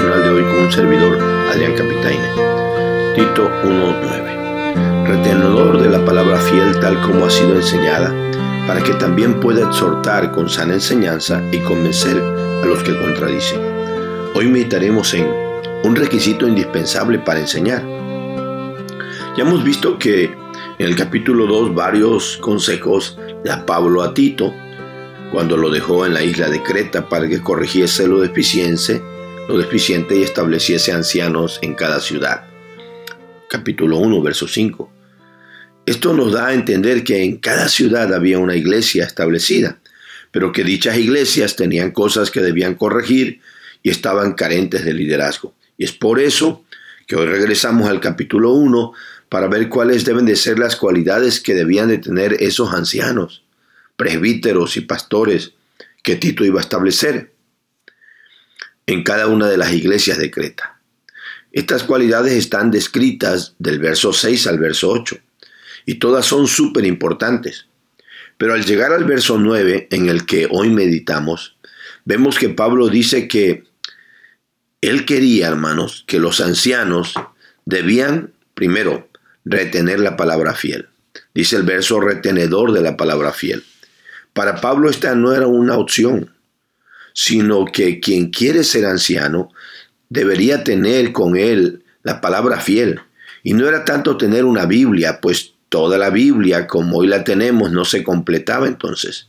de hoy con un servidor, Adrián Capitaine. Tito 1.9. Retenedor de la palabra fiel tal como ha sido enseñada, para que también pueda exhortar con sana enseñanza y convencer a los que contradicen. Hoy meditaremos en un requisito indispensable para enseñar. Ya hemos visto que en el capítulo 2 varios consejos da Pablo a Tito cuando lo dejó en la isla de Creta para que corrigiese lo deficiente, lo deficiente y estableciese ancianos en cada ciudad. Capítulo 1, verso 5. Esto nos da a entender que en cada ciudad había una iglesia establecida, pero que dichas iglesias tenían cosas que debían corregir y estaban carentes de liderazgo. Y es por eso que hoy regresamos al capítulo 1 para ver cuáles deben de ser las cualidades que debían de tener esos ancianos presbíteros y pastores que Tito iba a establecer en cada una de las iglesias de Creta. Estas cualidades están descritas del verso 6 al verso 8 y todas son súper importantes. Pero al llegar al verso 9 en el que hoy meditamos, vemos que Pablo dice que él quería, hermanos, que los ancianos debían, primero, retener la palabra fiel. Dice el verso retenedor de la palabra fiel. Para Pablo esta no era una opción, sino que quien quiere ser anciano debería tener con él la palabra fiel. Y no era tanto tener una Biblia, pues toda la Biblia como hoy la tenemos no se completaba entonces.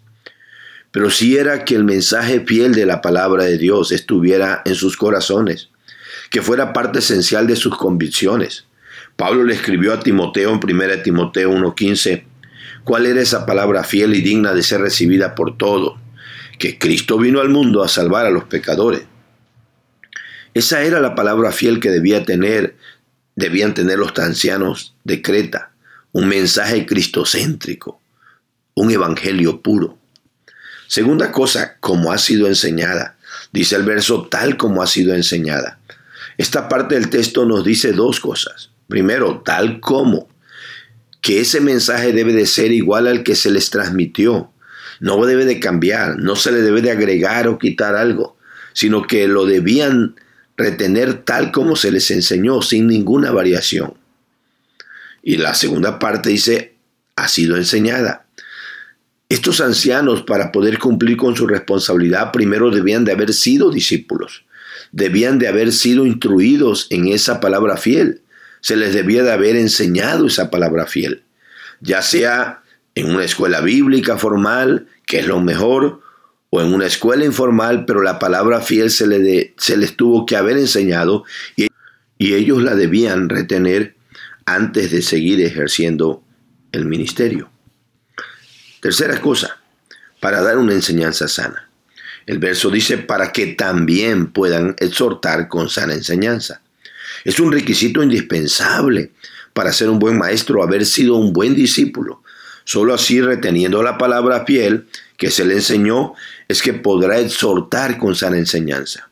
Pero sí era que el mensaje fiel de la palabra de Dios estuviera en sus corazones, que fuera parte esencial de sus convicciones. Pablo le escribió a Timoteo en 1 Timoteo 1.15, cuál era esa palabra fiel y digna de ser recibida por todos, que Cristo vino al mundo a salvar a los pecadores. Esa era la palabra fiel que debía tener, debían tener los ancianos de Creta, un mensaje cristocéntrico, un evangelio puro. Segunda cosa, como ha sido enseñada. Dice el verso tal como ha sido enseñada. Esta parte del texto nos dice dos cosas. Primero, tal como que ese mensaje debe de ser igual al que se les transmitió. No debe de cambiar, no se le debe de agregar o quitar algo, sino que lo debían retener tal como se les enseñó, sin ninguna variación. Y la segunda parte dice, ha sido enseñada. Estos ancianos, para poder cumplir con su responsabilidad, primero debían de haber sido discípulos, debían de haber sido instruidos en esa palabra fiel se les debía de haber enseñado esa palabra fiel, ya sea en una escuela bíblica formal, que es lo mejor, o en una escuela informal, pero la palabra fiel se, se les tuvo que haber enseñado y, y ellos la debían retener antes de seguir ejerciendo el ministerio. Tercera cosa, para dar una enseñanza sana. El verso dice, para que también puedan exhortar con sana enseñanza. Es un requisito indispensable para ser un buen maestro haber sido un buen discípulo. Solo así, reteniendo la palabra fiel que se le enseñó, es que podrá exhortar con sana enseñanza.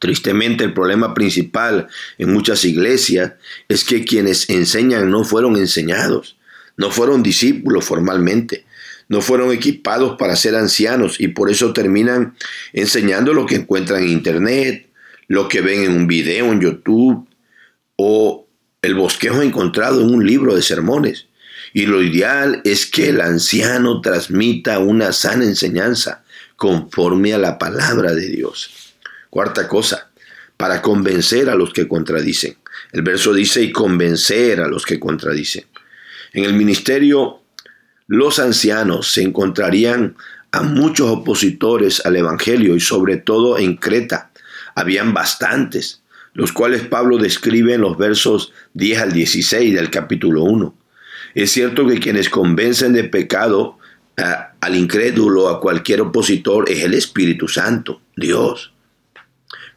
Tristemente, el problema principal en muchas iglesias es que quienes enseñan no fueron enseñados, no fueron discípulos formalmente, no fueron equipados para ser ancianos y por eso terminan enseñando lo que encuentran en internet, lo que ven en un video en YouTube o el bosquejo encontrado en un libro de sermones. Y lo ideal es que el anciano transmita una sana enseñanza conforme a la palabra de Dios. Cuarta cosa, para convencer a los que contradicen. El verso dice y convencer a los que contradicen. En el ministerio, los ancianos se encontrarían a muchos opositores al Evangelio y sobre todo en Creta, habían bastantes, los cuales Pablo describe en los versos 10 al 16 del capítulo 1. Es cierto que quienes convencen de pecado al incrédulo, a cualquier opositor, es el Espíritu Santo, Dios.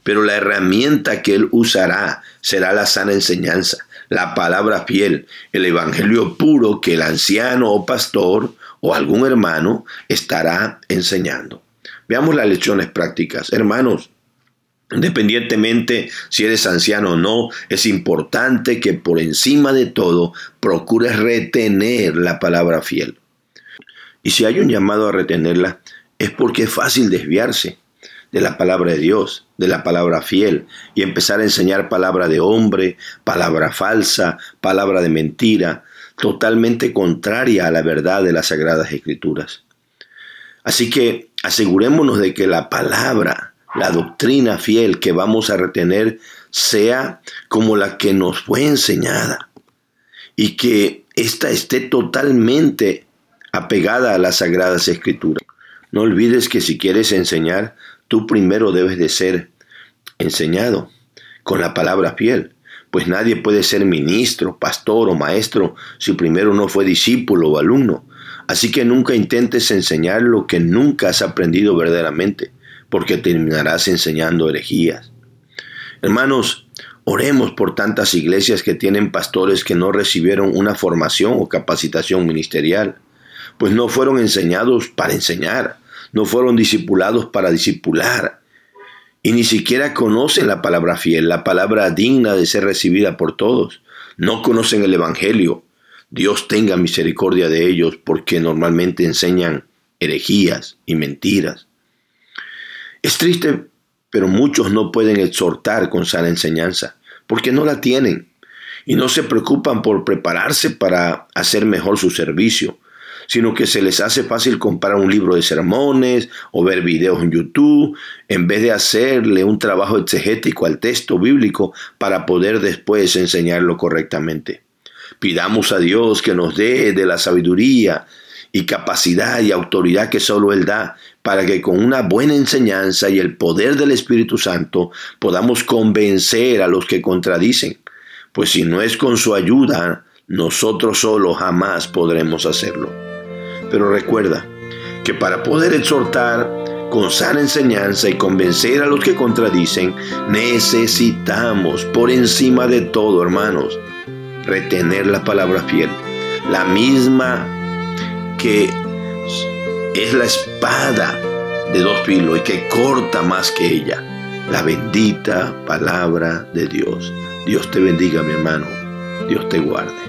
Pero la herramienta que él usará será la sana enseñanza, la palabra fiel, el evangelio puro que el anciano o pastor o algún hermano estará enseñando. Veamos las lecciones prácticas. Hermanos, Independientemente si eres anciano o no, es importante que por encima de todo procures retener la palabra fiel. Y si hay un llamado a retenerla, es porque es fácil desviarse. de la palabra de Dios, de la palabra fiel, y empezar a enseñar palabra de hombre, palabra falsa, palabra de mentira, totalmente contraria a la verdad de las sagradas escrituras. Así que asegurémonos de que la palabra, la doctrina fiel que vamos a retener sea como la que nos fue enseñada y que ésta esté totalmente apegada a las sagradas escrituras. No olvides que si quieres enseñar, tú primero debes de ser enseñado con la palabra fiel, pues nadie puede ser ministro, pastor o maestro si primero no fue discípulo o alumno. Así que nunca intentes enseñar lo que nunca has aprendido verdaderamente, porque terminarás enseñando herejías. Hermanos, oremos por tantas iglesias que tienen pastores que no recibieron una formación o capacitación ministerial, pues no fueron enseñados para enseñar, no fueron discipulados para discipular, y ni siquiera conocen la palabra fiel, la palabra digna de ser recibida por todos. No conocen el Evangelio. Dios tenga misericordia de ellos porque normalmente enseñan herejías y mentiras. Es triste, pero muchos no pueden exhortar con sana enseñanza porque no la tienen y no se preocupan por prepararse para hacer mejor su servicio sino que se les hace fácil comprar un libro de sermones o ver videos en YouTube, en vez de hacerle un trabajo exegético al texto bíblico para poder después enseñarlo correctamente. Pidamos a Dios que nos dé de la sabiduría y capacidad y autoridad que solo Él da, para que con una buena enseñanza y el poder del Espíritu Santo podamos convencer a los que contradicen, pues si no es con su ayuda, nosotros solo jamás podremos hacerlo. Pero recuerda que para poder exhortar con sana enseñanza y convencer a los que contradicen, necesitamos por encima de todo, hermanos, retener la palabra fiel, la misma que es la espada de dos filos y que corta más que ella, la bendita palabra de Dios. Dios te bendiga, mi hermano. Dios te guarde.